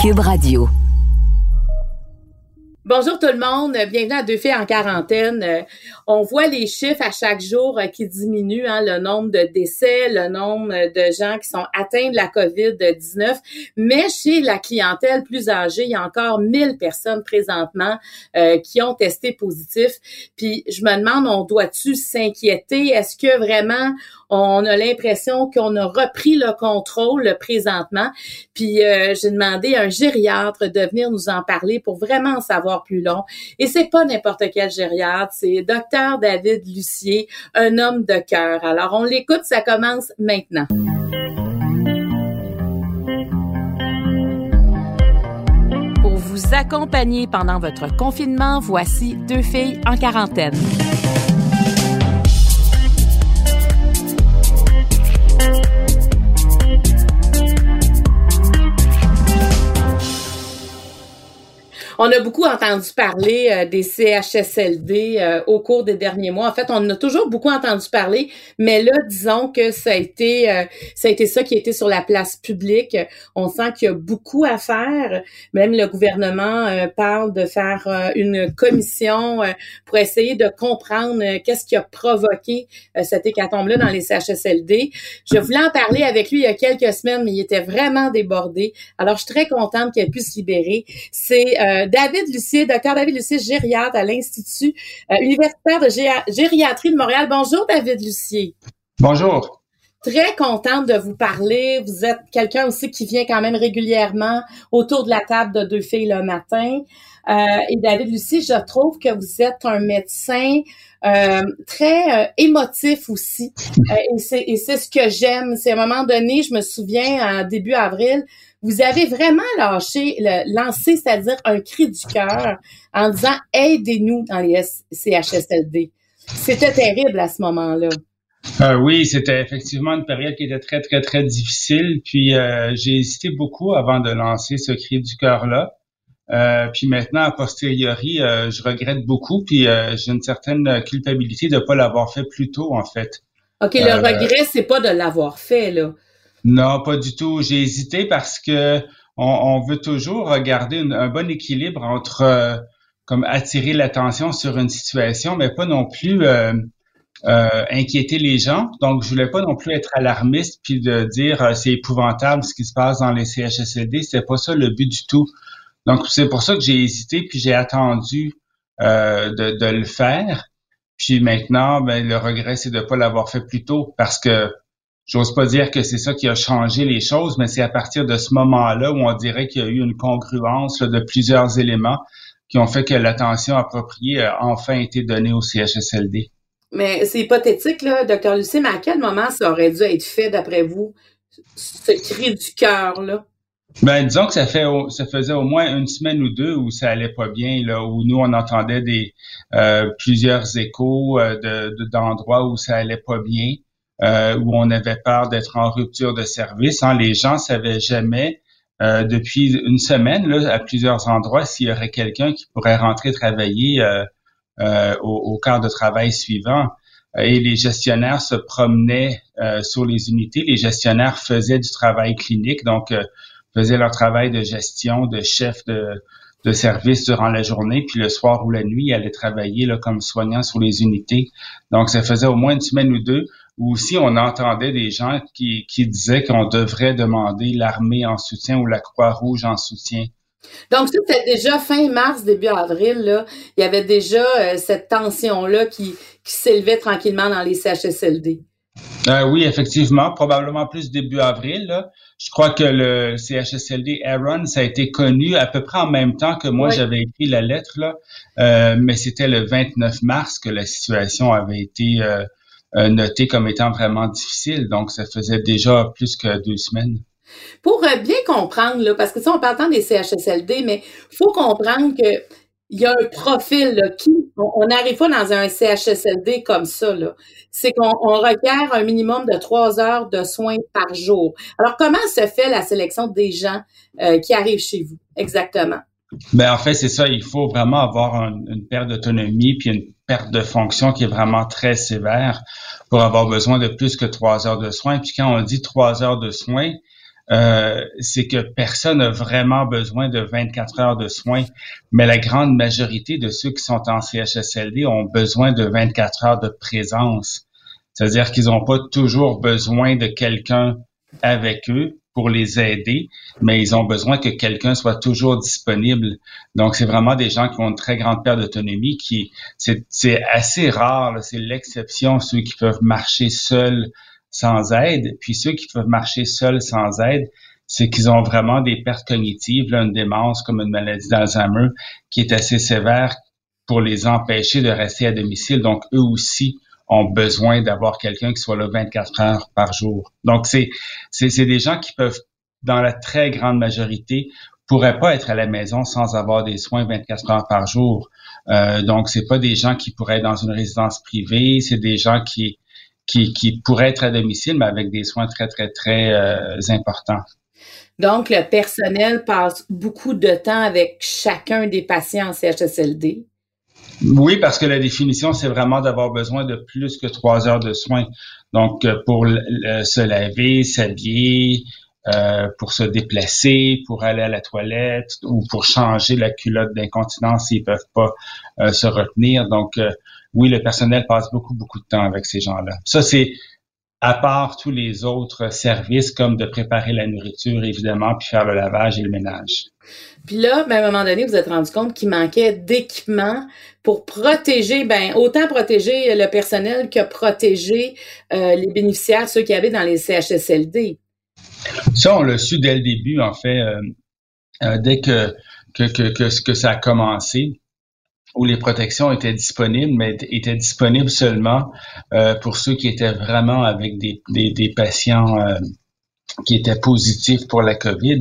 Cube Radio. Bonjour tout le monde, bienvenue à Deux filles en quarantaine. Euh, on voit les chiffres à chaque jour euh, qui diminuent, hein, le nombre de décès, le nombre de gens qui sont atteints de la COVID-19. Mais chez la clientèle plus âgée, il y a encore 1000 personnes présentement euh, qui ont testé positif. Puis je me demande, on doit-tu s'inquiéter? Est-ce que vraiment on a l'impression qu'on a repris le contrôle présentement. Puis euh, j'ai demandé à un gériatre de venir nous en parler pour vraiment en savoir plus long. Et c'est pas n'importe quel gériatre, c'est docteur David Lucier, un homme de cœur. Alors on l'écoute, ça commence maintenant. Pour vous accompagner pendant votre confinement, voici deux filles en quarantaine. On a beaucoup entendu parler euh, des CHSLD euh, au cours des derniers mois. En fait, on en a toujours beaucoup entendu parler, mais là, disons que ça a été euh, ça a été ça qui été sur la place publique. On sent qu'il y a beaucoup à faire. Même le gouvernement parle de faire une commission pour essayer de comprendre qu'est-ce qui a provoqué cette hécatombe-là dans les CHSLD. Je voulais en parler avec lui il y a quelques semaines, mais il était vraiment débordé. Alors, je suis très contente qu'elle puisse se libérer. C'est David Lucier, docteur David Lucier, gériatre à l'Institut euh, universitaire de gériatrie de Montréal. Bonjour, David Lucier. Bonjour. Très contente de vous parler. Vous êtes quelqu'un aussi qui vient quand même régulièrement autour de la table de deux filles le matin. Euh, et David Lucier, je trouve que vous êtes un médecin euh, très émotif aussi. et c'est ce que j'aime. C'est à un moment donné, je me souviens, en début avril, vous avez vraiment lâché, le, lancé, c'est-à-dire un cri du cœur en disant aidez-nous dans les CHSLD. C'était terrible à ce moment-là. Euh, oui, c'était effectivement une période qui était très, très, très difficile. Puis euh, j'ai hésité beaucoup avant de lancer ce cri du cœur-là. Euh, puis maintenant, a posteriori, je regrette beaucoup. Puis j'ai une certaine culpabilité de ne pas l'avoir fait plus tôt, en fait. OK, le regret, c'est pas de l'avoir fait, là. Non, pas du tout. J'ai hésité parce que on, veut toujours regarder un bon équilibre entre euh, comme attirer l'attention sur une situation, mais pas non plus euh, euh, inquiéter les gens. Donc, je voulais pas non plus être alarmiste puis de dire c'est épouvantable ce qui se passe dans les CHSLD. C'était pas ça le but du tout. Donc, c'est pour ça que j'ai hésité puis j'ai attendu de, de, le faire. Puis maintenant, ben, le regret, c'est de pas l'avoir fait plus tôt parce que J'ose pas dire que c'est ça qui a changé les choses, mais c'est à partir de ce moment-là où on dirait qu'il y a eu une congruence de plusieurs éléments qui ont fait que l'attention appropriée a enfin été donnée au CHSLD. Mais c'est hypothétique, là, Dr. Lucie, mais à quel moment ça aurait dû être fait, d'après vous, ce cri du cœur, là? Ben, disons que ça fait ça faisait au moins une semaine ou deux où ça allait pas bien, là, où nous on entendait des euh, plusieurs échos euh, de d'endroits où ça allait pas bien. Euh, où on avait peur d'être en rupture de service. Hein. Les gens savaient jamais euh, depuis une semaine là, à plusieurs endroits s'il y aurait quelqu'un qui pourrait rentrer travailler euh, au, au quart de travail suivant. Et les gestionnaires se promenaient sur les unités. Les gestionnaires faisaient du travail clinique, donc faisaient leur travail de gestion, de chef de, de service durant la journée, puis le soir ou la nuit, ils allaient travailler là, comme soignants sur les unités. Donc, ça faisait au moins une semaine ou deux ou aussi on entendait des gens qui, qui disaient qu'on devrait demander l'armée en soutien ou la Croix-Rouge en soutien. Donc, c'était déjà fin mars, début avril, là. Il y avait déjà euh, cette tension-là qui, qui s'élevait tranquillement dans les CHSLD. Euh, oui, effectivement, probablement plus début avril. Là. Je crois que le CHSLD Aaron, ça a été connu à peu près en même temps que moi j'avais écrit la lettre, là. Euh, mais c'était le 29 mars que la situation avait été euh, noté comme étant vraiment difficile. Donc, ça faisait déjà plus que deux semaines. Pour euh, bien comprendre, là, parce que ça, on parle tant des CHSLD, mais faut comprendre que il y a un profil là, qui on n'arrive pas dans un CHSLD comme ça là. C'est qu'on requiert un minimum de trois heures de soins par jour. Alors comment se fait la sélection des gens euh, qui arrivent chez vous exactement? Ben en fait c'est ça. Il faut vraiment avoir une perte d'autonomie puis une perte de fonction qui est vraiment très sévère pour avoir besoin de plus que trois heures de soins. Puis quand on dit trois heures de soins, euh, c'est que personne n'a vraiment besoin de 24 heures de soins, mais la grande majorité de ceux qui sont en CHSLD ont besoin de 24 heures de présence. C'est-à-dire qu'ils n'ont pas toujours besoin de quelqu'un avec eux pour les aider, mais ils ont besoin que quelqu'un soit toujours disponible. Donc, c'est vraiment des gens qui ont une très grande perte d'autonomie, qui c'est assez rare, c'est l'exception, ceux qui peuvent marcher seuls sans aide. Puis ceux qui peuvent marcher seuls sans aide, c'est qu'ils ont vraiment des pertes cognitives, là, une démence comme une maladie d'Alzheimer qui est assez sévère pour les empêcher de rester à domicile. Donc, eux aussi ont besoin d'avoir quelqu'un qui soit là 24 heures par jour. Donc, c'est, c'est, des gens qui peuvent, dans la très grande majorité, pourraient pas être à la maison sans avoir des soins 24 heures par jour. Euh, donc, c'est pas des gens qui pourraient être dans une résidence privée, c'est des gens qui, qui, qui pourraient être à domicile, mais avec des soins très, très, très euh, importants. Donc, le personnel passe beaucoup de temps avec chacun des patients en CHSLD. Oui, parce que la définition, c'est vraiment d'avoir besoin de plus que trois heures de soins. Donc, euh, pour se laver, s'habiller, euh, pour se déplacer, pour aller à la toilette ou pour changer la culotte d'incontinence s'ils peuvent pas euh, se retenir. Donc, oui, le personnel passe beaucoup, beaucoup de temps avec ces gens-là. Ça, c'est à part tous les autres services comme de préparer la nourriture, évidemment, puis faire le lavage et le ménage. Puis là, ben, à un moment donné, vous, vous êtes rendu compte qu'il manquait d'équipements pour protéger, ben autant protéger le personnel que protéger euh, les bénéficiaires, ceux qui avaient dans les CHSLD. Ça, on l'a su dès le début, en fait, euh, euh, dès que que, que, que, que ça a commencé où les protections étaient disponibles, mais étaient disponibles seulement euh, pour ceux qui étaient vraiment avec des, des, des patients euh, qui étaient positifs pour la COVID.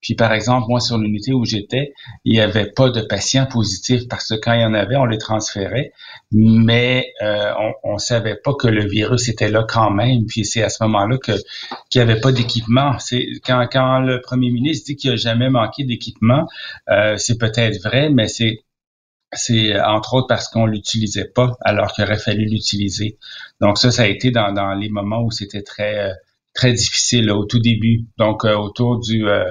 Puis par exemple, moi sur l'unité où j'étais, il n'y avait pas de patients positifs parce que quand il y en avait, on les transférait, mais euh, on, on savait pas que le virus était là quand même. Puis c'est à ce moment-là que qu'il n'y avait pas d'équipement. C'est quand quand le premier ministre dit qu'il n'y a jamais manqué d'équipement, c'est peut-être vrai, mais c'est c'est entre autres parce qu'on l'utilisait pas alors qu'il aurait fallu l'utiliser. Donc ça, ça a été dans, dans les moments où c'était très euh, très difficile au tout début. Donc euh, autour du euh,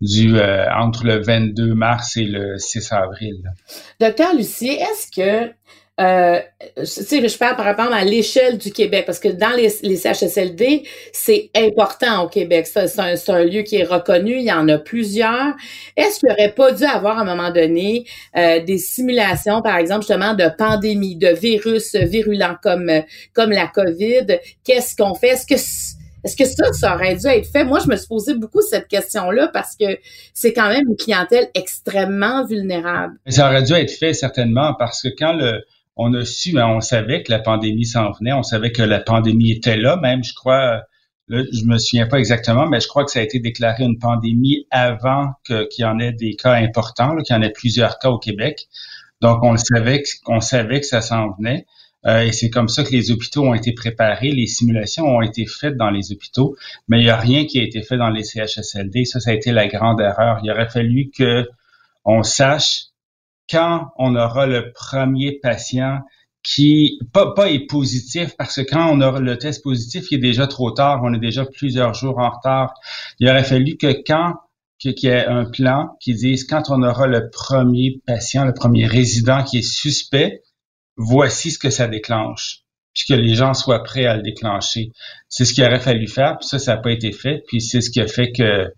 du entre le 22 mars et le 6 avril. Docteur Lucie, est-ce que euh, je parle par rapport à l'échelle du Québec, parce que dans les, les CHSLD, c'est important au Québec. C'est un, un, lieu qui est reconnu, il y en a plusieurs. Est-ce qu'il n'aurait pas dû avoir à un moment donné euh, des simulations, par exemple, justement, de pandémie, de virus virulents comme, comme la COVID? Qu'est-ce qu'on fait? Est-ce que est-ce que ça, ça aurait dû être fait? Moi, je me suis posé beaucoup cette question-là parce que c'est quand même une clientèle extrêmement vulnérable. Ça aurait dû être fait certainement parce que quand le, on a su, mais on savait que la pandémie s'en venait, on savait que la pandémie était là, même, je crois, là, je me souviens pas exactement, mais je crois que ça a été déclaré une pandémie avant qu'il y en ait des cas importants, qu'il y en ait plusieurs cas au Québec. Donc, on savait, savait que ça s'en venait. Euh, et c'est comme ça que les hôpitaux ont été préparés, les simulations ont été faites dans les hôpitaux, mais il n'y a rien qui a été fait dans les CHSLD. Ça, ça a été la grande erreur. Il aurait fallu que on sache quand on aura le premier patient qui pas, pas est positif parce que quand on aura le test positif, il est déjà trop tard, on est déjà plusieurs jours en retard. Il aurait fallu que quand qu'il y ait un plan qui dise quand on aura le premier patient, le premier résident qui est suspect, voici ce que ça déclenche, puis que les gens soient prêts à le déclencher. C'est ce qu'il aurait fallu faire, puis ça, ça n'a pas été fait, puis c'est ce qui a fait que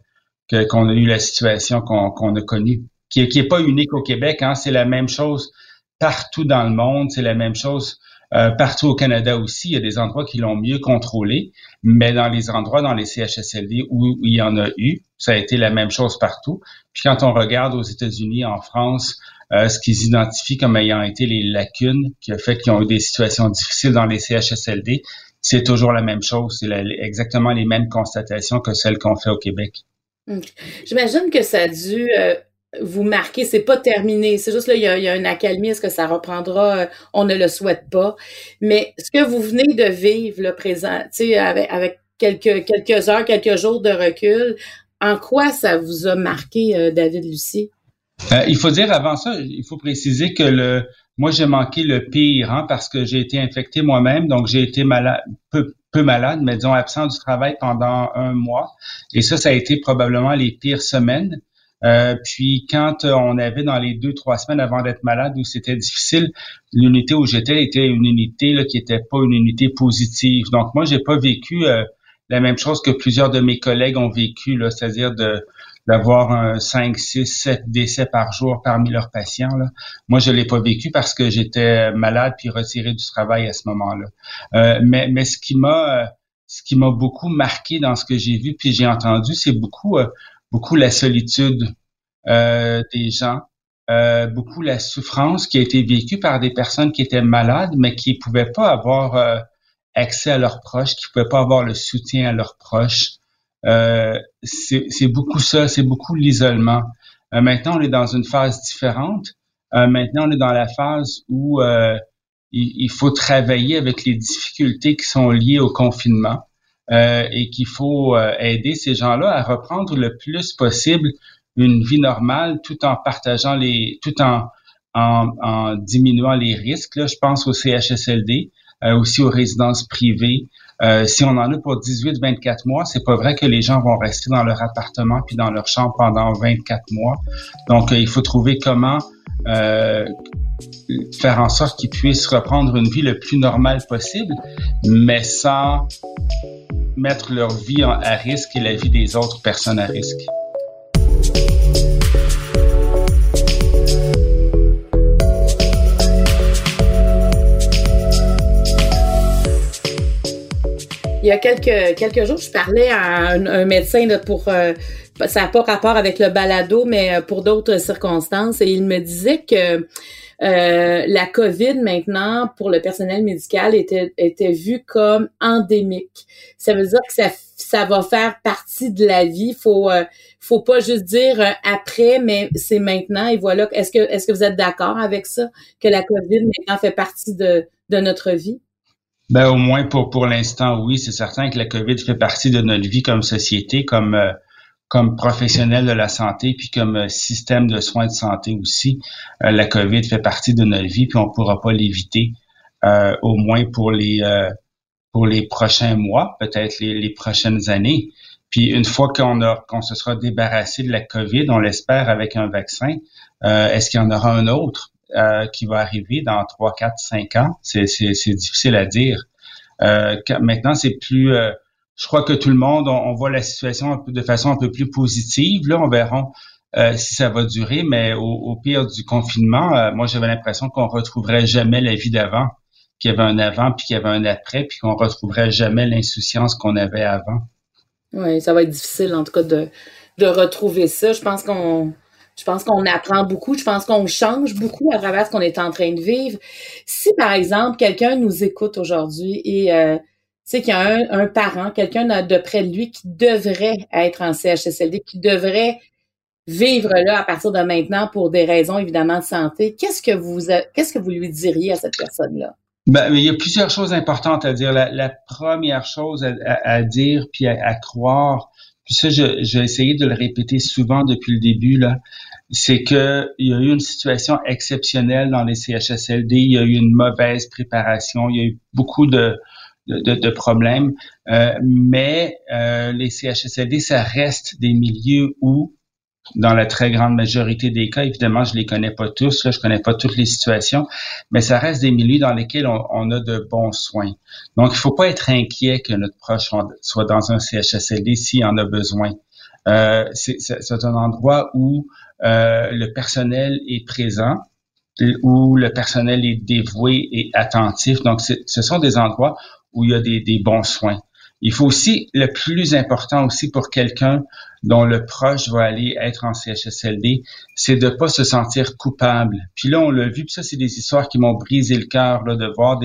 qu'on a eu la situation qu'on a connue qui n'est pas unique au Québec. Hein, c'est la même chose partout dans le monde. C'est la même chose euh, partout au Canada aussi. Il y a des endroits qui l'ont mieux contrôlé, mais dans les endroits, dans les CHSLD où, il y en a eu, ça a été la même chose partout. Puis quand on regarde aux États-Unis, en France, euh, ce qu'ils identifient comme ayant été les lacunes qui a fait qu'ils ont eu des situations difficiles dans les CHSLD, c'est toujours la même chose. C'est exactement les mêmes constatations que celles qu'on fait au Québec. J'imagine que ça a dû euh, vous marquez, c'est pas terminé. C'est juste là, il y, a, une accalmie. Est-ce que ça reprendra? Euh, on ne le souhaite pas. Mais ce que vous venez de vivre, le présent, tu sais, avec, avec quelques, quelques heures, quelques jours de recul, en quoi ça vous a marqué, euh, David Lucie? Euh, il faut dire avant ça, il faut préciser que le, moi, j'ai manqué le pire hein, parce que j'ai été infecté moi-même, donc j'ai été malade, peu, peu malade, mais disons absent du travail pendant un mois. Et ça, ça a été probablement les pires semaines. Euh, puis quand euh, on avait dans les deux trois semaines avant d'être malade où c'était difficile, l'unité où j'étais était une unité là, qui était pas une unité positive. Donc moi j'ai pas vécu euh, la même chose que plusieurs de mes collègues ont vécu, c'est-à-dire de d'avoir un 5, 6, 7 décès par jour parmi leurs patients. Là. Moi, je l'ai pas vécu parce que j'étais malade puis retiré du travail à ce moment-là. Euh, mais, mais ce qui m'a ce qui m'a beaucoup marqué dans ce que j'ai vu puis j'ai entendu, c'est beaucoup beaucoup la solitude euh, des gens, euh, beaucoup la souffrance qui a été vécue par des personnes qui étaient malades, mais qui pouvaient pas avoir euh, accès à leurs proches, qui pouvaient pas avoir le soutien à leurs proches. c'est beaucoup ça, c'est beaucoup l'isolement. maintenant, on est dans une phase différente. maintenant, on est dans la phase où il, faut travailler avec les difficultés qui sont liées au confinement. Euh, et qu'il faut euh, aider ces gens-là à reprendre le plus possible une vie normale tout en partageant les, tout en, en, en diminuant les risques. Là, je pense au CHSLD, euh, aussi aux résidences privées. si on en a pour 18-24 mois, c'est pas vrai que les gens vont rester dans leur appartement puis dans leur chambre pendant 24 mois. Donc, il faut trouver comment faire en sorte qu'ils puissent reprendre une vie le plus normale possible, mais sans mettre leur vie à risque et la vie des autres personnes à risque. Il y a quelques, quelques jours, je parlais à un, médecin pour euh, ça n'a pas rapport avec le balado, mais euh, pour d'autres circonstances, et il me disait que euh, la COVID maintenant pour le personnel médical était était vue comme endémique. Ça veut dire que ça ça va faire partie de la vie. Faut euh, faut pas juste dire euh, après, mais c'est maintenant et voilà. Est-ce que est-ce que vous êtes d'accord avec ça que la COVID maintenant fait partie de de notre vie? Ben au moins pour pour l'instant oui, c'est certain que la COVID fait partie de notre vie comme société, comme comme professionnel de la santé, puis comme euh, système de soins de santé aussi. Euh, la COVID fait partie de notre vie, puis on ne pourra pas l'éviter, euh, au moins pour les pour les prochains mois, peut-être les, prochaines années. Puis une fois qu'on se sera débarrassé de la COVID, on l'espère avec un vaccin, est-ce qu'il y en aura un autre qui va arriver dans 3, 4, 5 ans? C'est difficile à dire. maintenant, c'est plus je crois que tout le monde, on, voit la situation de façon un peu plus positive. Là, on verra euh, si ça va durer, mais au, pire du confinement, euh, moi, j'avais l'impression qu'on retrouverait jamais la vie d'avant, qu'il y avait un avant, puis qu'il y avait un après, puis qu'on retrouverait jamais l'insouciance qu'on avait avant. Oui, ça va être difficile, en tout cas, de, de retrouver ça. Je pense qu'on je pense qu'on apprend beaucoup. Je pense qu'on change beaucoup à travers ce qu'on est en train de vivre. Si, par exemple, quelqu'un nous écoute aujourd'hui et euh, sais qu'il y a un, parent, quelqu'un de près de lui qui devrait être en CHSLD, qui devrait vivre là à partir de maintenant pour des raisons évidemment de santé. Qu'est-ce que vous qu'est-ce que vous lui diriez à cette personne-là? Ben, il y a plusieurs choses importantes à dire. La, première chose à, dire puis à, croire, puis ça, j'ai essayé de le répéter souvent depuis le début là, c'est que il y a eu une situation exceptionnelle dans les CHSLD. Il y a eu une mauvaise préparation. Il y a eu beaucoup de de, de, problèmes. Euh, mais euh, les CHSLD, ça reste des milieux où, dans la très grande majorité des cas, évidemment, je les connais pas tous, là, je connais pas toutes les situations, mais ça reste des milieux dans lesquels on, a de bons soins. Donc, il faut pas être inquiet que notre proche soit dans un CHSLD s'il en a besoin. Euh, c'est un endroit où euh, le personnel est présent, où le personnel est dévoué et attentif. Donc, ce sont des endroits où il y a des, bons soins. Il faut aussi, le plus important aussi pour quelqu'un dont le proche va aller être en CHSLD, c'est de pas se sentir coupable. Puis là, on l'a vu, puis ça, c'est des histoires qui m'ont brisé le cœur, de voir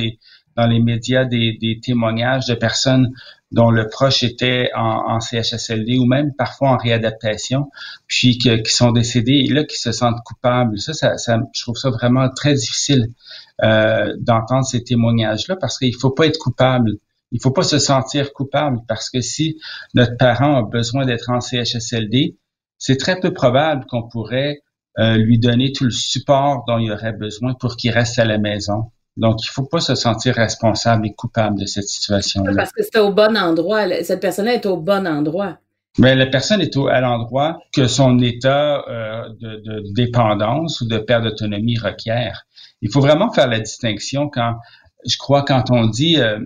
dans les médias des, des, témoignages de personnes dont le proche était en, en, CHSLD ou même parfois en réadaptation, puis qui sont décédés et là qui se sentent coupables. Ça, ça, ça je trouve ça vraiment très difficile euh, d'entendre ces témoignages-là parce qu'il faut pas être coupable. Il faut pas se sentir coupable parce que si notre parent a besoin d'être en CHSLD, c'est très peu probable qu'on pourrait euh, lui donner tout le support dont il aurait besoin pour qu'il reste à la maison. Donc, il faut pas se sentir responsable et coupable de cette situation-là. Parce que c'est au bon endroit. Cette personne-là est au bon endroit. Mais la personne est au, à l'endroit que son état euh, de, de, dépendance ou de perte d'autonomie requiert. Il faut vraiment faire la distinction quand, je crois, quand on dit euh,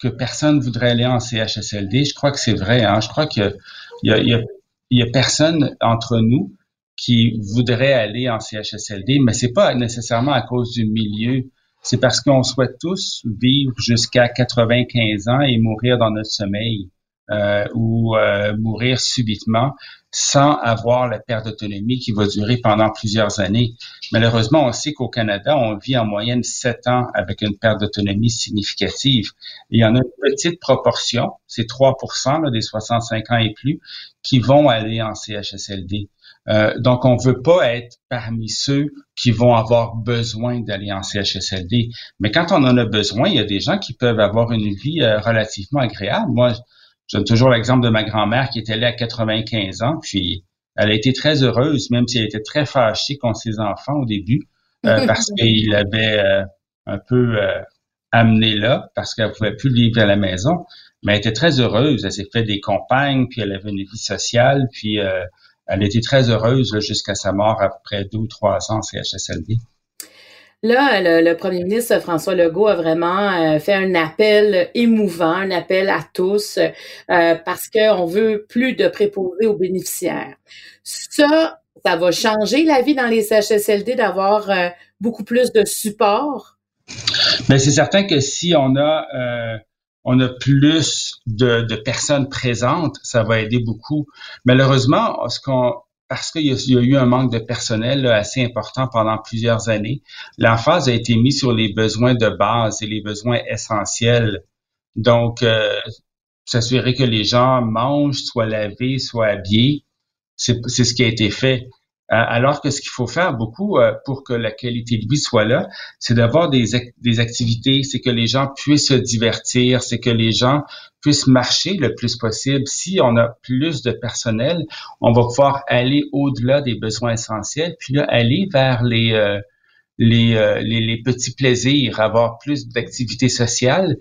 que personne voudrait aller en CHSLD, je crois que c'est vrai. Hein? Je crois qu'il y a, y, a, y a personne entre nous qui voudrait aller en CHSLD, mais c'est pas nécessairement à cause du milieu. C'est parce qu'on souhaite tous vivre jusqu'à 95 ans et mourir dans notre sommeil euh, ou euh, mourir subitement sans avoir la perte d'autonomie qui va durer pendant plusieurs années. Malheureusement, on sait qu'au Canada, on vit en moyenne sept ans avec une perte d'autonomie significative. il y en a une petite proportion, c'est 3 là, des 65 ans et plus, qui vont aller en CHSLD. Euh, donc, on veut pas être parmi ceux qui vont avoir besoin d'aller en CHSLD. Mais quand on en a besoin, il y a des gens qui peuvent avoir une vie euh, relativement agréable. Moi, je donne toujours l'exemple de ma grand-mère qui était allée à 95 ans, puis elle a été très heureuse, même si elle était très fâchée contre ses enfants au début, euh, parce qu'il l'avait un peu amené là, parce qu'elle pouvait plus vivre à la maison. Mais elle était très heureuse. Elle s'est fait des compagnes, puis elle avait une vie sociale, puis elle était très heureuse jusqu'à sa mort après deux ou trois ans CHSLD. Là, le, premier ministre François Legault a vraiment euh, fait un appel émouvant, un appel à tous, euh, parce qu'on veut plus de préposés aux bénéficiaires. Ça, ça va changer la vie dans les CHSLD d'avoir euh, beaucoup plus de support? Mais c'est certain que si on a on a plus de, de, personnes présentes, ça va aider beaucoup. Malheureusement, ce qu'on parce qu'il y, a eu un manque de personnel assez important pendant plusieurs années, l'emphase a été mise sur les besoins de base et les besoins essentiels. Donc, euh, s'assurer que les gens mangent, soient lavés, soient habillés, c'est ce qui a été fait. Euh, alors que ce qu'il faut faire beaucoup euh, pour que la qualité de vie soit là, c'est d'avoir des, activités, c'est que les gens puissent se divertir, c'est que les gens puissent marcher le plus possible. Si on a plus de personnel, on va pouvoir aller au-delà des besoins essentiels, puis là, aller vers les, euh, les, petits plaisirs, avoir plus d'activités sociales,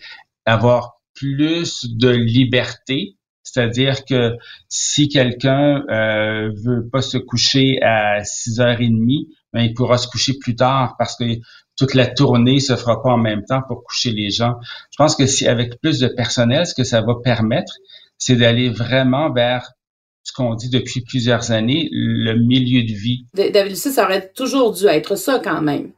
avoir plus de liberté, c'est-à-dire que si quelqu'un euh, veut pas se coucher à 6h30, ben, il pourra se coucher plus tard parce que toute la tournée se fera pas en même temps pour coucher les gens. Je pense que si avec plus de personnel, ce que ça va permettre, c'est d'aller vraiment vers ce qu'on dit depuis plusieurs années, le milieu de vie. David, ça aurait toujours dû être ça quand même.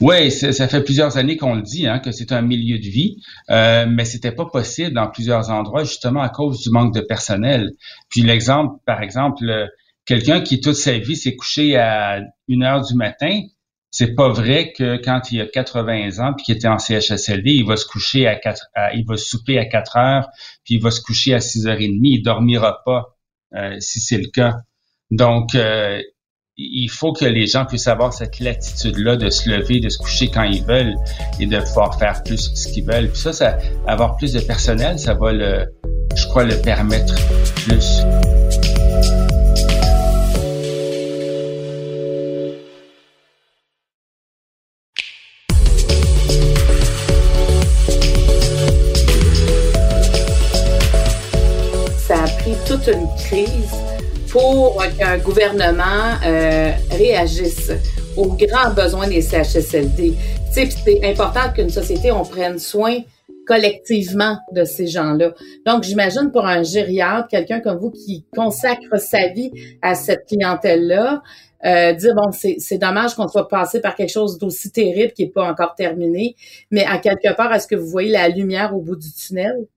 Oui, ça fait plusieurs années qu'on le dit, hein, que c'est un milieu de vie, euh, mais c'était pas possible dans plusieurs endroits justement à cause du manque de personnel. Puis l'exemple, par exemple, quelqu'un qui toute sa vie s'est couché à une heure du matin, c'est pas vrai que quand il a 80 ans puis qu'il était en CHSLD, il va se coucher à 4, il va souper à 4 heures puis il va se coucher à 6 heures et demie, il dormira pas euh, si c'est le cas. Donc euh, il faut que les gens puissent avoir cette latitude-là de se lever, de se coucher quand ils veulent et de pouvoir faire plus ce qu'ils veulent. Puis ça, ça, avoir plus de personnel, ça va le, je crois, le permettre plus. Pour qu'un gouvernement euh, réagisse aux grands besoins des CHSLD. C'est important qu'une société, on prenne soin collectivement de ces gens-là. Donc, j'imagine pour un gériatre, quelqu'un comme vous qui consacre sa vie à cette clientèle-là, euh, dire bon, c'est dommage qu'on soit passé par quelque chose d'aussi terrible qui n'est pas encore terminé, mais à quelque part, est-ce que vous voyez la lumière au bout du tunnel?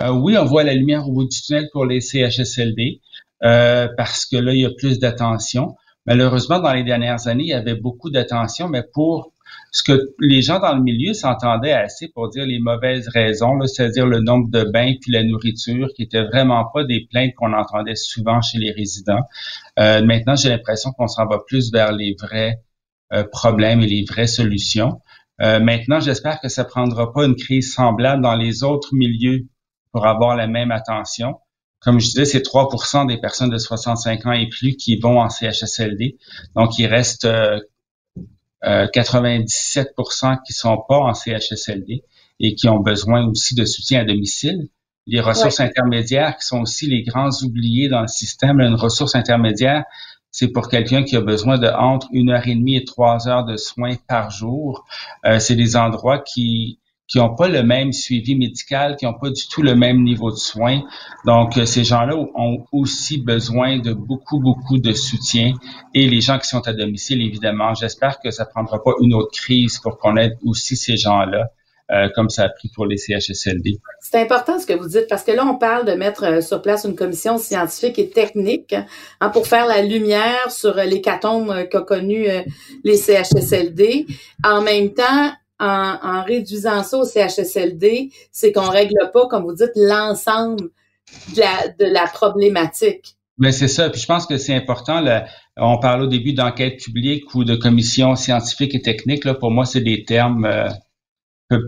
Euh, oui, on voit la lumière au bout du tunnel pour les CHSLD. Euh, parce que là, il y a plus d'attention. Malheureusement, dans les dernières années, il y avait beaucoup d'attention, mais pour ce que les gens dans le milieu s'entendaient assez pour dire les mauvaises raisons, c'est-à-dire le nombre de bains puis la nourriture, qui étaient vraiment pas des plaintes qu'on entendait souvent chez les résidents. Euh, maintenant, j'ai l'impression qu'on s'en va plus vers les vrais euh, problèmes et les vraies solutions. maintenant, j'espère que ça prendra pas une crise semblable dans les autres milieux pour avoir la même attention Comme je disais, c'est 3% des personnes de 65 ans et plus qui vont en CHSLD. Donc, il reste 97% euh, qui sont pas en CHSLD et qui ont besoin aussi de soutien à domicile. Les ressources intermédiaires qui sont aussi les grands oubliés dans le système. Une ressource intermédiaire, c'est pour quelqu'un qui a besoin de entre une heure et demie et trois heures de soins par jour. Euh, c'est des endroits qui qui n'ont pas le même suivi médical, qui n'ont pas du tout le même niveau de soins. Donc, euh, ces gens-là ont aussi besoin de beaucoup, beaucoup de soutien. Et les gens qui sont à domicile, évidemment, j'espère que ça prendra pas une autre crise pour qu'on aide aussi ces gens-là. Euh, comme ça a pris pour les CHSLD. C'est important ce que vous dites parce que là, on parle de mettre euh, sur place une commission scientifique et technique hein, pour faire la lumière sur l'hécatombe qu'a connu les CHSLD. En même temps, en, réduisant ça au CHSLD, c'est qu'on règle pas, comme vous dites, l'ensemble de la, problématique. Mais c'est ça. Puis je pense que c'est important. on parle au début d'enquête publique ou de commission scientifique et technique. Là, pour moi, c'est des termes. Euh,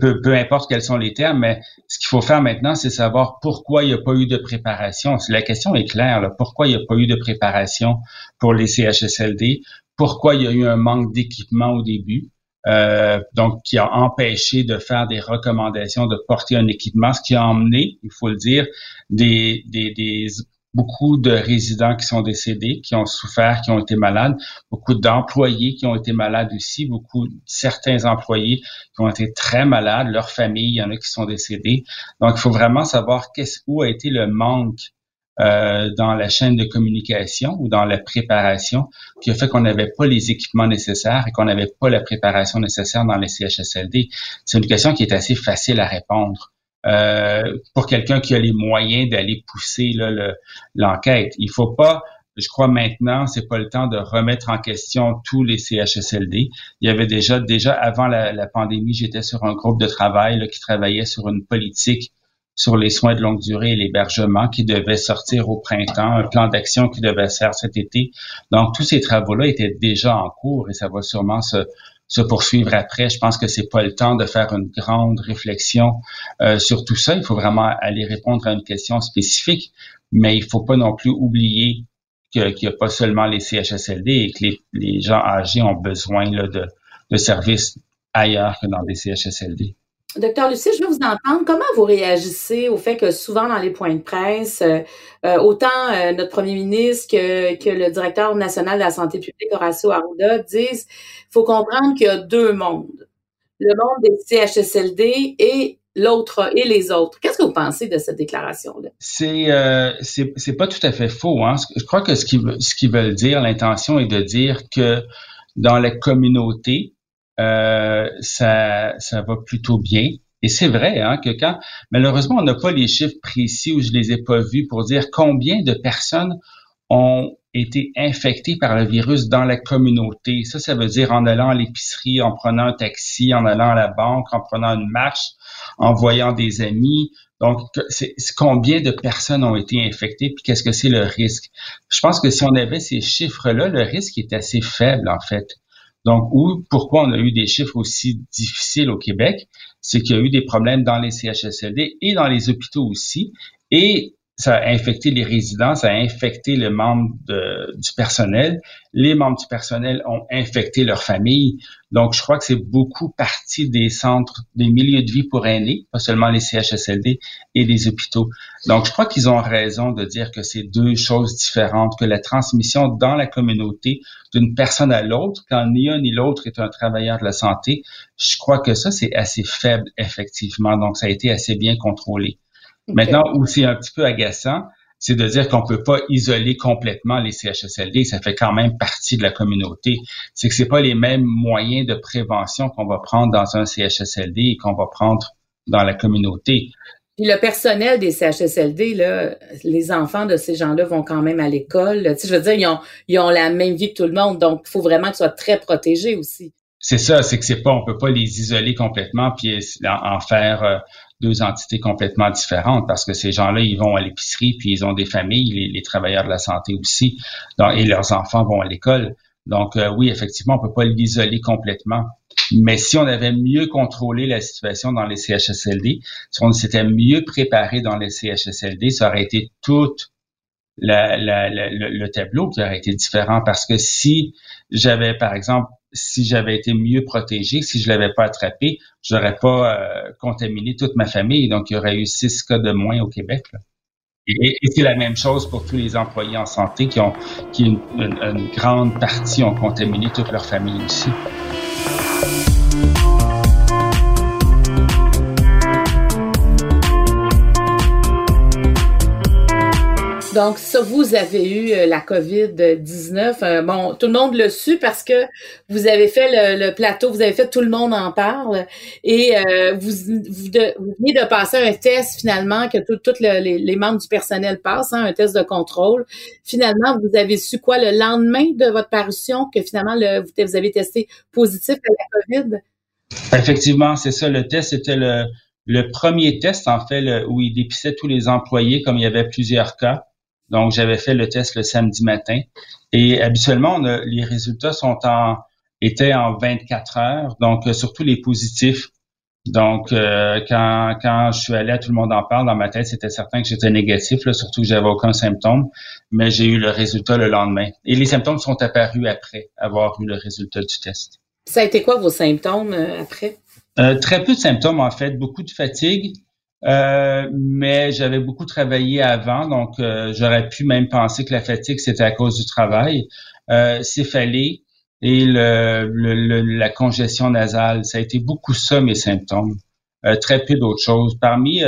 peu, importe quels sont les termes, mais ce qu'il faut faire maintenant, c'est savoir pourquoi il n'y a pas eu de préparation. La question est claire. Là, pourquoi il n'y a pas eu de préparation pour les CHSLD? Pourquoi il y a eu un manque d'équipement au début? Euh, donc qui a empêché de faire des recommandations de porter un équipement, ce qui a emmené, il faut le dire, des, des, des beaucoup de résidents qui sont décédés, qui ont souffert, qui ont été malades, beaucoup d'employés qui ont été malades aussi, beaucoup certains employés qui ont été très malades, leurs familles, il y en a qui sont décédés. Donc, il faut vraiment savoir qu'est-ce où a été le manque euh, dans la chaîne de communication ou dans la préparation qui a fait qu'on n'avait pas les équipements nécessaires et qu'on n'avait pas la préparation nécessaire dans les CHSLD. C'est une question qui est assez facile à répondre. Euh, pour quelqu'un qui a les moyens d'aller pousser l'enquête. Il faut pas, je crois maintenant, c'est pas le temps de remettre en question tous les CHSLD. Il y avait déjà, déjà avant la, la pandémie, j'étais sur un groupe de travail là, qui travaillait sur une politique sur les soins de longue durée et l'hébergement qui devait sortir au printemps, un plan d'action qui devait se faire cet été. Donc, tous ces travaux-là étaient déjà en cours et ça va sûrement se, poursuivre après. Je pense que c'est pas le temps de faire une grande réflexion euh, sur tout ça. Il faut vraiment aller répondre à une question spécifique, mais il faut pas non plus oublier qu'il n'y a pas seulement les CHSLD et que les, gens âgés ont besoin de, de services ailleurs que dans des CHSLD. Docteur Lucie, je veux vous entendre. Comment vous réagissez au fait que souvent dans les points de presse, euh, euh, autant euh, notre premier ministre que, que, le directeur national de la santé publique, Horacio Arruda, disent faut comprendre qu'il y a deux mondes. Le monde des CHSLD et l'autre et les autres. Qu'est-ce que vous pensez de cette déclaration-là? C'est euh, c'est pas tout à fait faux. Hein? Je crois que ce ce qu'ils veulent dire, l'intention est de dire que dans la communauté, euh, ça, ça va plutôt bien. Et c'est vrai hein, que quand, malheureusement, on n'a pas les chiffres précis ou je les ai pas vus pour dire combien de personnes ont été infectées par le virus dans la communauté. Ça, ça veut dire en allant à l'épicerie, en prenant un taxi, en allant à la banque, en prenant une marche, en voyant des amis. Donc, c'est combien de personnes ont été infectées, puis qu'est-ce que c'est le risque? Je pense que si on avait ces chiffres-là, le risque est assez faible, en fait. Donc, où, pourquoi on a eu des chiffres aussi difficiles au Québec, c'est qu'il y a eu des problèmes dans les CHSLD et dans les hôpitaux aussi. Et ça a infecté les résidents, ça a infecté les membres du personnel. Les membres du personnel ont infecté leur famille. Donc, je crois que c'est beaucoup partie des centres, des milieux de vie pour aînés, pas seulement les CHSLD et les hôpitaux. Donc, je crois qu'ils ont raison de dire que c'est deux choses différentes, que la transmission dans la communauté d'une personne à l'autre, quand ni un ni l'autre est un travailleur de la santé, je crois que ça, c'est assez faible, effectivement. Donc, ça a été assez bien contrôlé. Maintenant, où c'est un petit peu agaçant, c'est de dire qu'on peut pas isoler complètement les CHSLD, ça fait quand même partie de la communauté. C'est que c'est pas les mêmes moyens de prévention qu'on va prendre dans un CHSLD et qu'on va prendre dans la communauté. Puis le personnel des CHSLD, là, les enfants de ces gens-là vont quand même à l'école. Tu sais, je veux dire, ils ont, ils ont la même vie que tout le monde, donc il faut vraiment qu'ils soient très protégés aussi. C'est ça, c'est que c'est pas, on peut pas les isoler complètement puis en faire euh, deux entités complètement différentes parce que ces gens-là, ils vont à l'épicerie, puis ils ont des familles, les, travailleurs de la santé aussi, et leurs enfants vont à l'école. Donc euh, oui, effectivement, on peut pas l'isoler complètement. Mais si on avait mieux contrôlé la situation dans les CHSLD, si on s'était mieux préparé dans les CHSLD, ça aurait été tout le, tableau qui aurait été différent. Parce que si j'avais, par exemple, si j'avais été mieux protégé, si je l'avais pas attrapé, j'aurais pas euh, contaminé toute ma famille. Donc, il y aurait eu six cas de moins au Québec. Et, c'est la même chose pour tous les employés en santé qui ont, qui une, une grande partie ont contaminé toute leur famille aussi. Donc, ça, vous avez eu euh, la COVID-19. Euh, bon, tout le monde l'a su parce que vous avez fait le, plateau, vous avez fait Tout le monde en parle et euh, vous, vous, venez de passer un test finalement que tous les, membres du personnel passent, hein, un test de contrôle. Finalement, vous avez su quoi le lendemain de votre parution que finalement le, vous avez testé positif à la COVID? Effectivement, c'est ça. Le test, c'était le, le premier test, en fait, où il dépistait tous les employés comme il y avait plusieurs cas. Donc, j'avais fait le test le samedi matin. Et habituellement, les résultats sont en étaient en 24 heures, donc euh, surtout les positifs. Donc, euh, quand, quand je suis allé à Tout le monde en parle, dans ma tête, c'était certain que j'étais négatif, là, surtout que j'avais aucun symptôme, mais j'ai eu le résultat le lendemain. Et les symptômes sont apparus après avoir eu le résultat du test. Ça a été quoi vos symptômes euh, après? très peu de symptômes, en fait. Beaucoup de fatigue, euh, mais j'avais beaucoup travaillé avant, donc euh, j'aurais pu même penser que la fatigue, c'était à cause du travail. Euh, céphalée et le, la congestion nasale, ça a été beaucoup ça, mes symptômes. Euh, très peu d'autres choses. Parmi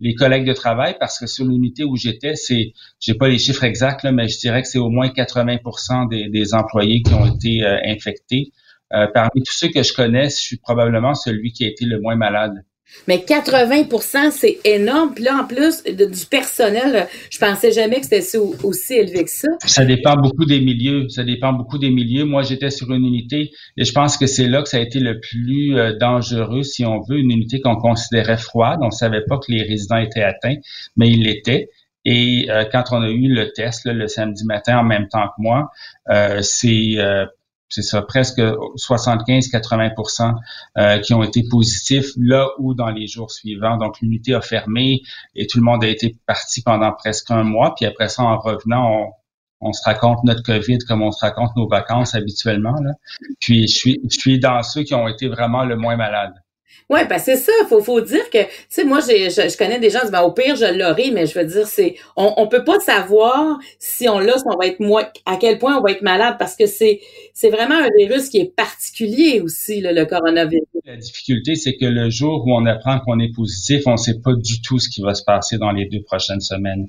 les collègues de travail, parce que sur l'unité où j'étais, c'est, j'ai pas les chiffres exacts, là, mais je dirais que c'est au moins 80% des, des, employés qui ont été infectés. parmi tous ceux que je connais, je suis probablement celui qui a été le moins malade. Mais 80% c'est énorme. Puis là, en plus du personnel, je pensais jamais que c'était aussi élevé que ça. Ça dépend beaucoup des milieux. Ça dépend beaucoup des milieux. Moi, j'étais sur une unité et je pense que c'est là que ça a été le plus euh, dangereux, si on veut, une unité qu'on considérait froide. On savait pas que les résidents étaient atteints, mais ils l'étaient. Et euh, quand on a eu le test le samedi matin en même temps que moi, euh, c'est c'est ça, presque 75-80% euh, qui ont été positifs là ou dans les jours suivants. Donc, l'unité a fermé et tout le monde a été parti pendant presque un mois. Puis après ça, en revenant, on, se raconte notre COVID comme on se raconte nos vacances habituellement. Là. Puis, je suis, je suis dans ceux qui ont été vraiment le moins malades. Oui, ben c'est ça. Faut, faut dire que, tu sais, moi, j'ai, je, connais des gens qui ben, au pire, je l'aurai, mais je veux dire, c'est, on, on peut pas savoir si on l'a, si on va être moins, à quel point on va être malade, parce que c'est, c'est vraiment un virus qui est particulier aussi, le coronavirus. La difficulté, c'est que le jour où on apprend qu'on est positif, on sait pas du tout ce qui va se passer dans les deux prochaines semaines.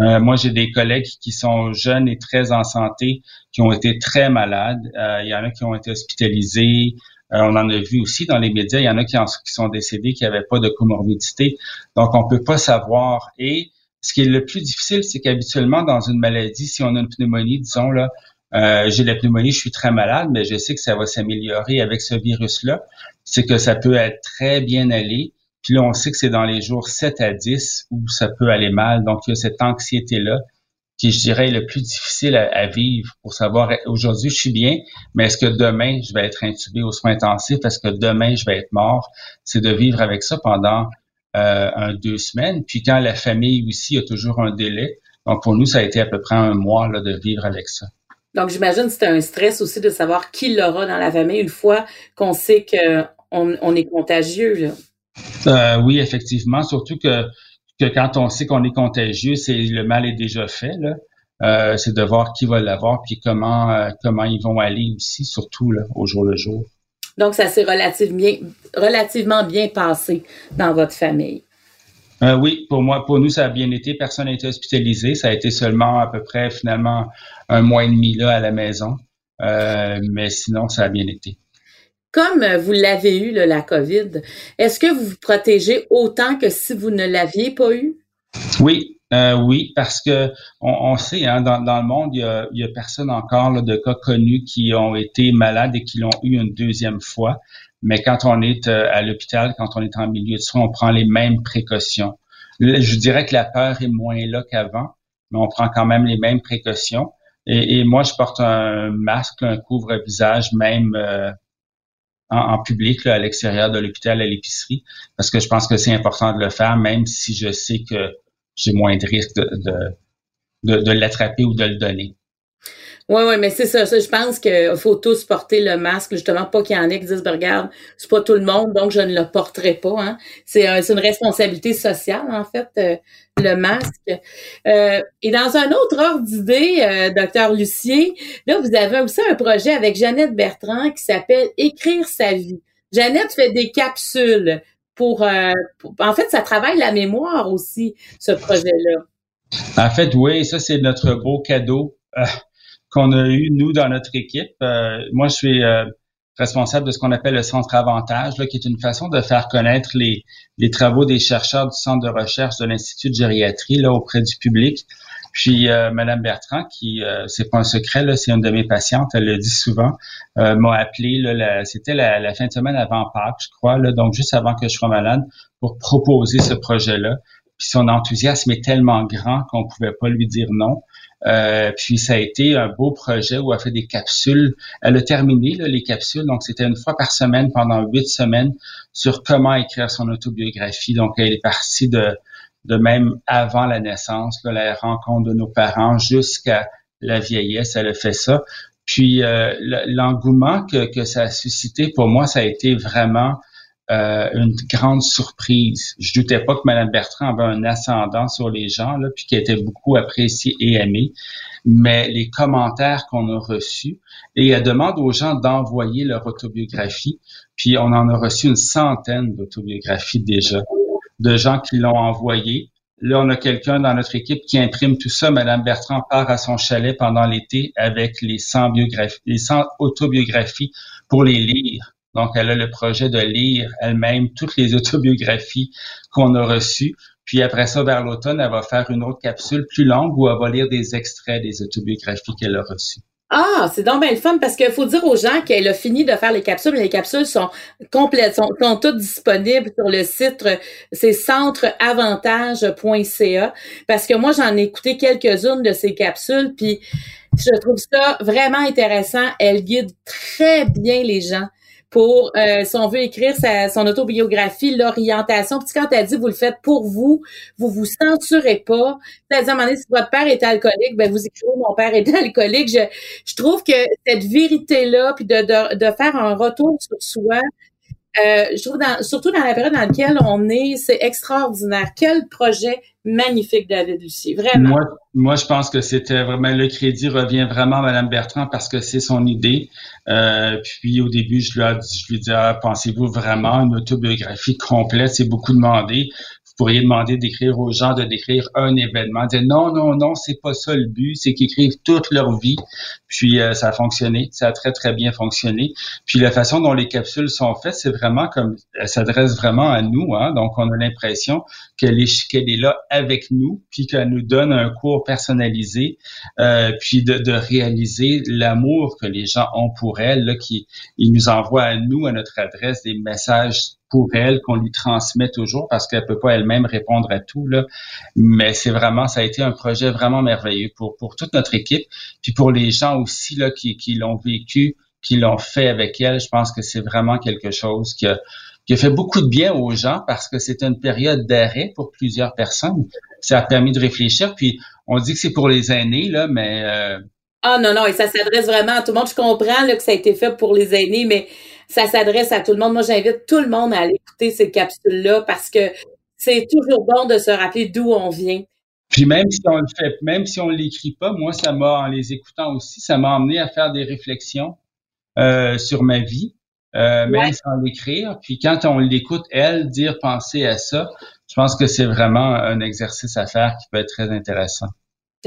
Euh, moi, j'ai des collègues qui sont jeunes et très en santé, qui ont été très malades. Euh, il y en a qui ont été hospitalisés. Euh, on en a vu aussi dans les médias, il y en a qui, sont décédés qui n'avaient pas de comorbidité. Donc, on peut pas savoir. Et ce qui est le plus difficile, c'est qu'habituellement, dans une maladie, si on a une pneumonie, disons, là, euh, j'ai la pneumonie, je suis très malade, mais je sais que ça va s'améliorer avec ce virus-là. C'est que ça peut être très bien allé. Puis là, on sait que c'est dans les jours 7 à 10 où ça peut aller mal. Donc, il y a cette anxiété-là qui, je dirais, est le plus difficile à, vivre pour savoir aujourd'hui, je suis bien, mais est-ce que demain, je vais être intubé aux soins intensifs? Est-ce que demain, je vais être mort? C'est de vivre avec ça pendant euh, un, deux semaines. Puis quand la famille aussi, a toujours un délai. Donc, pour nous, ça a été à peu près un mois là, de vivre avec ça. Donc, j'imagine que c'était un stress aussi de savoir qui l'aura dans la famille une fois qu'on sait qu'on on est contagieux. Là. Euh, oui, effectivement. Surtout que que quand on sait qu'on est contagieux, c'est le mal est déjà fait. Là. Euh, c'est de voir qui va l'avoir puis comment euh, comment ils vont aller aussi, surtout là, au jour le jour. Donc, ça s'est relativement bien, relativement bien passé dans votre famille. Euh, oui, pour moi, pour nous, ça a bien été. Personne n'a été hospitalisé. Ça a été seulement à peu près finalement un mois et demi là à la maison. mais sinon, ça a bien été comme vous l'avez eu, la COVID, est-ce que vous vous protégez autant que si vous ne l'aviez pas eu? Oui, euh, oui, parce que on, sait, hein, dans, le monde, il y a, il y personne encore de cas connus qui ont été malades et qui l'ont eu une deuxième fois. Mais quand on est euh, à l'hôpital, quand on est en milieu de soins, on prend les mêmes précautions. Je dirais que la peur est moins là qu'avant, mais on prend quand même les mêmes précautions. Et, moi, je porte un masque, un couvre-visage, même euh, en, public, à l'extérieur de l'hôpital, à l'épicerie, parce que je pense que c'est important de le faire, même si je sais que j'ai moins de risque de, de, de l'attraper ou de le donner. Oui, oui, mais c'est ça, Je pense qu'il faut tous porter le masque, justement, pas qu'il y en ait qui disent, ben, regarde, c'est pas tout le monde, donc je ne le porterai pas. Hein. C'est une responsabilité sociale, en fait, euh, le masque. Euh, et dans un autre ordre d'idée, euh, docteur Lucier, là, vous avez aussi un projet avec Jeannette Bertrand qui s'appelle Écrire sa vie. Jeannette fait des capsules pour, pour, en fait, ça travaille la mémoire aussi, ce projet-là. En fait, oui, ça, c'est notre beau cadeau qu'on a eu, nous, dans notre équipe. Euh, moi, je suis euh, responsable de ce qu'on appelle le centre avantage, là, qui est une façon de faire connaître les, les travaux des chercheurs du centre de recherche de l'Institut de gériatrie là, auprès du public. Puis euh, Madame Bertrand, qui euh, c'est pas un secret, là, c'est une de mes patientes, elle le dit souvent, m'a appelé, c'était la, la, fin de semaine avant Pâques, je crois, là, donc juste avant que je sois malade, pour proposer ce projet-là. Puis son enthousiasme est tellement grand qu'on pouvait pas lui dire non. Euh, puis ça a été un beau projet où elle a fait des capsules. Elle a terminé les capsules, donc c'était une fois par semaine pendant huit semaines sur comment écrire son autobiographie. Donc elle est partie de, même avant la naissance, la rencontre de nos parents jusqu'à la vieillesse. Elle a fait ça. Puis euh, l'engouement que ça a suscité pour moi, ça a été vraiment euh, une grande surprise. Je doutais pas que Mme Bertrand avait un ascendant sur les gens, là, puis qu'elle était beaucoup appréciée et aimée. Mais les commentaires qu'on a reçus, et elle demande aux gens d'envoyer leur autobiographie, puis on en a reçu une centaine d'autobiographies déjà, de gens qui l'ont envoyé. Là, on a quelqu'un dans notre équipe qui imprime tout ça. Madame Bertrand part à son chalet pendant l'été avec les 100 biographies, les 100 autobiographies pour les lire donc, elle a le projet de lire elle-même toutes les autobiographies qu'on a reçues. Puis après ça, vers l'automne, elle va faire une autre capsule plus longue où elle va lire des extraits des autobiographies qu'elle a reçues. Ah, c'est donc bien le fun parce qu'il faut dire aux gens qu'elle a fini de faire les capsules. Les capsules sont complètes, sont, toutes disponibles sur le site, c'est centreavantage.ca parce que moi, j'en ai écouté quelques-unes de ces capsules, puis je trouve ça vraiment intéressant. Elle guide très bien les gens pour, euh, si on veut écrire sa, son autobiographie, l'orientation. Puis quand elle dit vous le faites pour vous, vous vous censurez pas. Elle dit à un moment donné, si votre père est alcoolique, ben vous écrivez mon père est alcoolique. Je, je trouve que cette vérité-là, puis de, de, de faire un retour sur soi, euh, je trouve dans, surtout dans la période dans laquelle on est, c'est extraordinaire. Quel projet magnifique, David Lucie, vraiment. Moi, moi, je pense que c'était vraiment le crédit revient vraiment à Mme Bertrand parce que c'est son idée. Euh, puis au début, je lui ai dit, je lui ai ah, pensez-vous vraiment une autobiographie complète, c'est beaucoup demandé pourriez demander d'écrire aux gens de décrire un événement. Dire non, non, non, c'est pas ça le but, c'est qu'ils écrivent toute leur vie. Puis euh, ça a fonctionné, ça a très très bien fonctionné. Puis la façon dont les capsules sont faites, c'est vraiment comme elles s'adressent vraiment à nous. Hein? Donc on a l'impression qu'elle est est là avec nous, puis qu'elle nous donne un cours personnalisé, euh, puis de, réaliser l'amour que les gens ont pour elle, là, qui nous envoient à nous à notre adresse des messages pour elle qu'on lui transmet toujours parce qu'elle peut pas elle-même répondre à tout là. Mais c'est vraiment, ça a été un projet vraiment merveilleux pour pour toute notre équipe, puis pour les gens aussi là qui qui l'ont vécu, qui l'ont fait avec elle. Je pense que c'est vraiment quelque chose qui a qui a fait beaucoup de bien aux gens parce que c'est une période d'arrêt pour plusieurs personnes. Ça a permis de réfléchir. Puis on dit que c'est pour les aînés là, mais euh, ah non non et ça s'adresse vraiment à tout le monde. Je comprends là, que ça a été fait pour les aînés, mais ça s'adresse à tout le monde. Moi, j'invite tout le monde à aller écouter ces capsules-là parce que c'est toujours bon de se rappeler d'où on vient. Puis même si on le fait, même si on l'écrit pas, moi, ça m'a, en les écoutant aussi, ça m'a amené à faire des réflexions euh, sur ma vie, euh, même sans l'écrire. Puis quand on l'écoute, elle, dire, penser à ça, je pense que c'est vraiment un exercice à faire qui peut être très intéressant.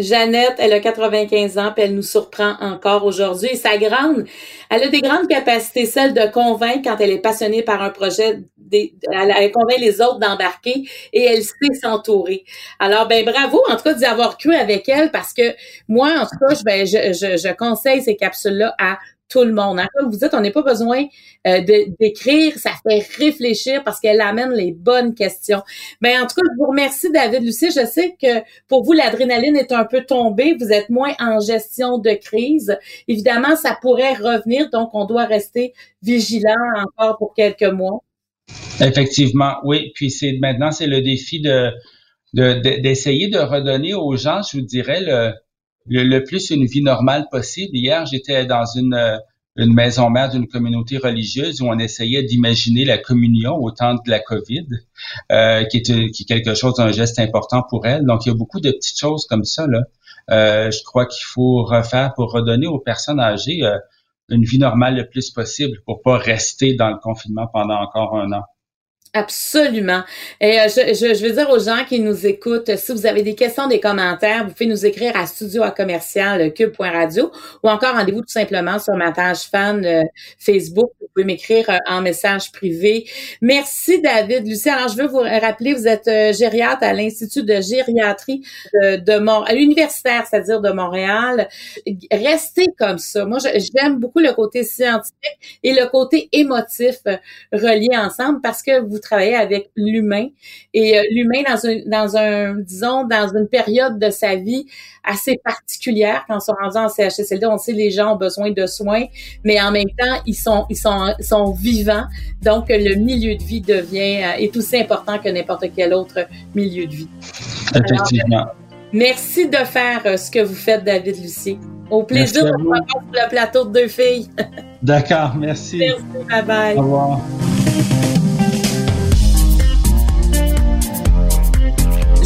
Jeannette, elle a 95 ans, puis elle nous surprend encore aujourd'hui. Sa grande, elle a des grandes capacités, celle de convaincre quand elle est passionnée par un projet, elle, convainc les autres d'embarquer et elle sait s'entourer. Alors, ben bravo, en tout cas, d'y avoir cru avec elle, parce que moi, en tout cas, je, ben, je, je, je conseille ces capsules-là à tout le monde. Hein? Comme vous dites, on n'a pas besoin euh, d'écrire, ça fait réfléchir parce qu'elle amène les bonnes questions. Mais en tout cas, je vous remercie, David Lucie. Je sais que pour vous, l'adrénaline est un peu tombée. Vous êtes moins en gestion de crise. Évidemment, ça pourrait revenir, donc on doit rester vigilant encore pour quelques mois. Effectivement, oui. Puis c'est maintenant, c'est le défi de d'essayer de, redonner aux gens, je vous dirais, le, le, plus une vie normale possible. Hier, j'étais dans une, une maison mère d'une communauté religieuse où on essayait d'imaginer la communion au temps de la COVID, euh, qui, est, qui est quelque chose, un geste important pour elle. Donc, il y a beaucoup de petites choses comme ça. Euh, je crois qu'il faut refaire pour redonner aux personnes âgées euh, une vie normale le plus possible pour pas rester dans le confinement pendant encore un an. Absolument. Et euh, je, je, veux dire aux gens qui nous écoutent, si vous avez des questions, des commentaires, vous pouvez nous écrire à studio à commercial cube.radio ou encore rendez-vous tout simplement sur ma page fan euh, Facebook. Vous pouvez m'écrire euh, en message privé. Merci David. Lucie, alors je veux vous rappeler, vous êtes gériatre à l'Institut de gériatrie de, de Montréal, à l'universitaire, c'est-à-dire de Montréal. Restez comme ça. Moi, j'aime beaucoup le côté scientifique et le côté émotif relié ensemble parce que vous travailler avec l'humain et euh, l'humain dans un dans un disons dans une période de sa vie assez particulière quand on se rend en CHSLD, on sait les gens ont besoin de soins, mais en même temps ils sont ils sont sont vivants, donc le milieu de vie devient euh, est aussi important que n'importe quel autre milieu de vie. Effectivement. merci de faire euh, ce que vous faites, David Lucie. Au plaisir de vous sur le plateau de deux filles. D'accord, merci. Merci, bye bye. Au revoir.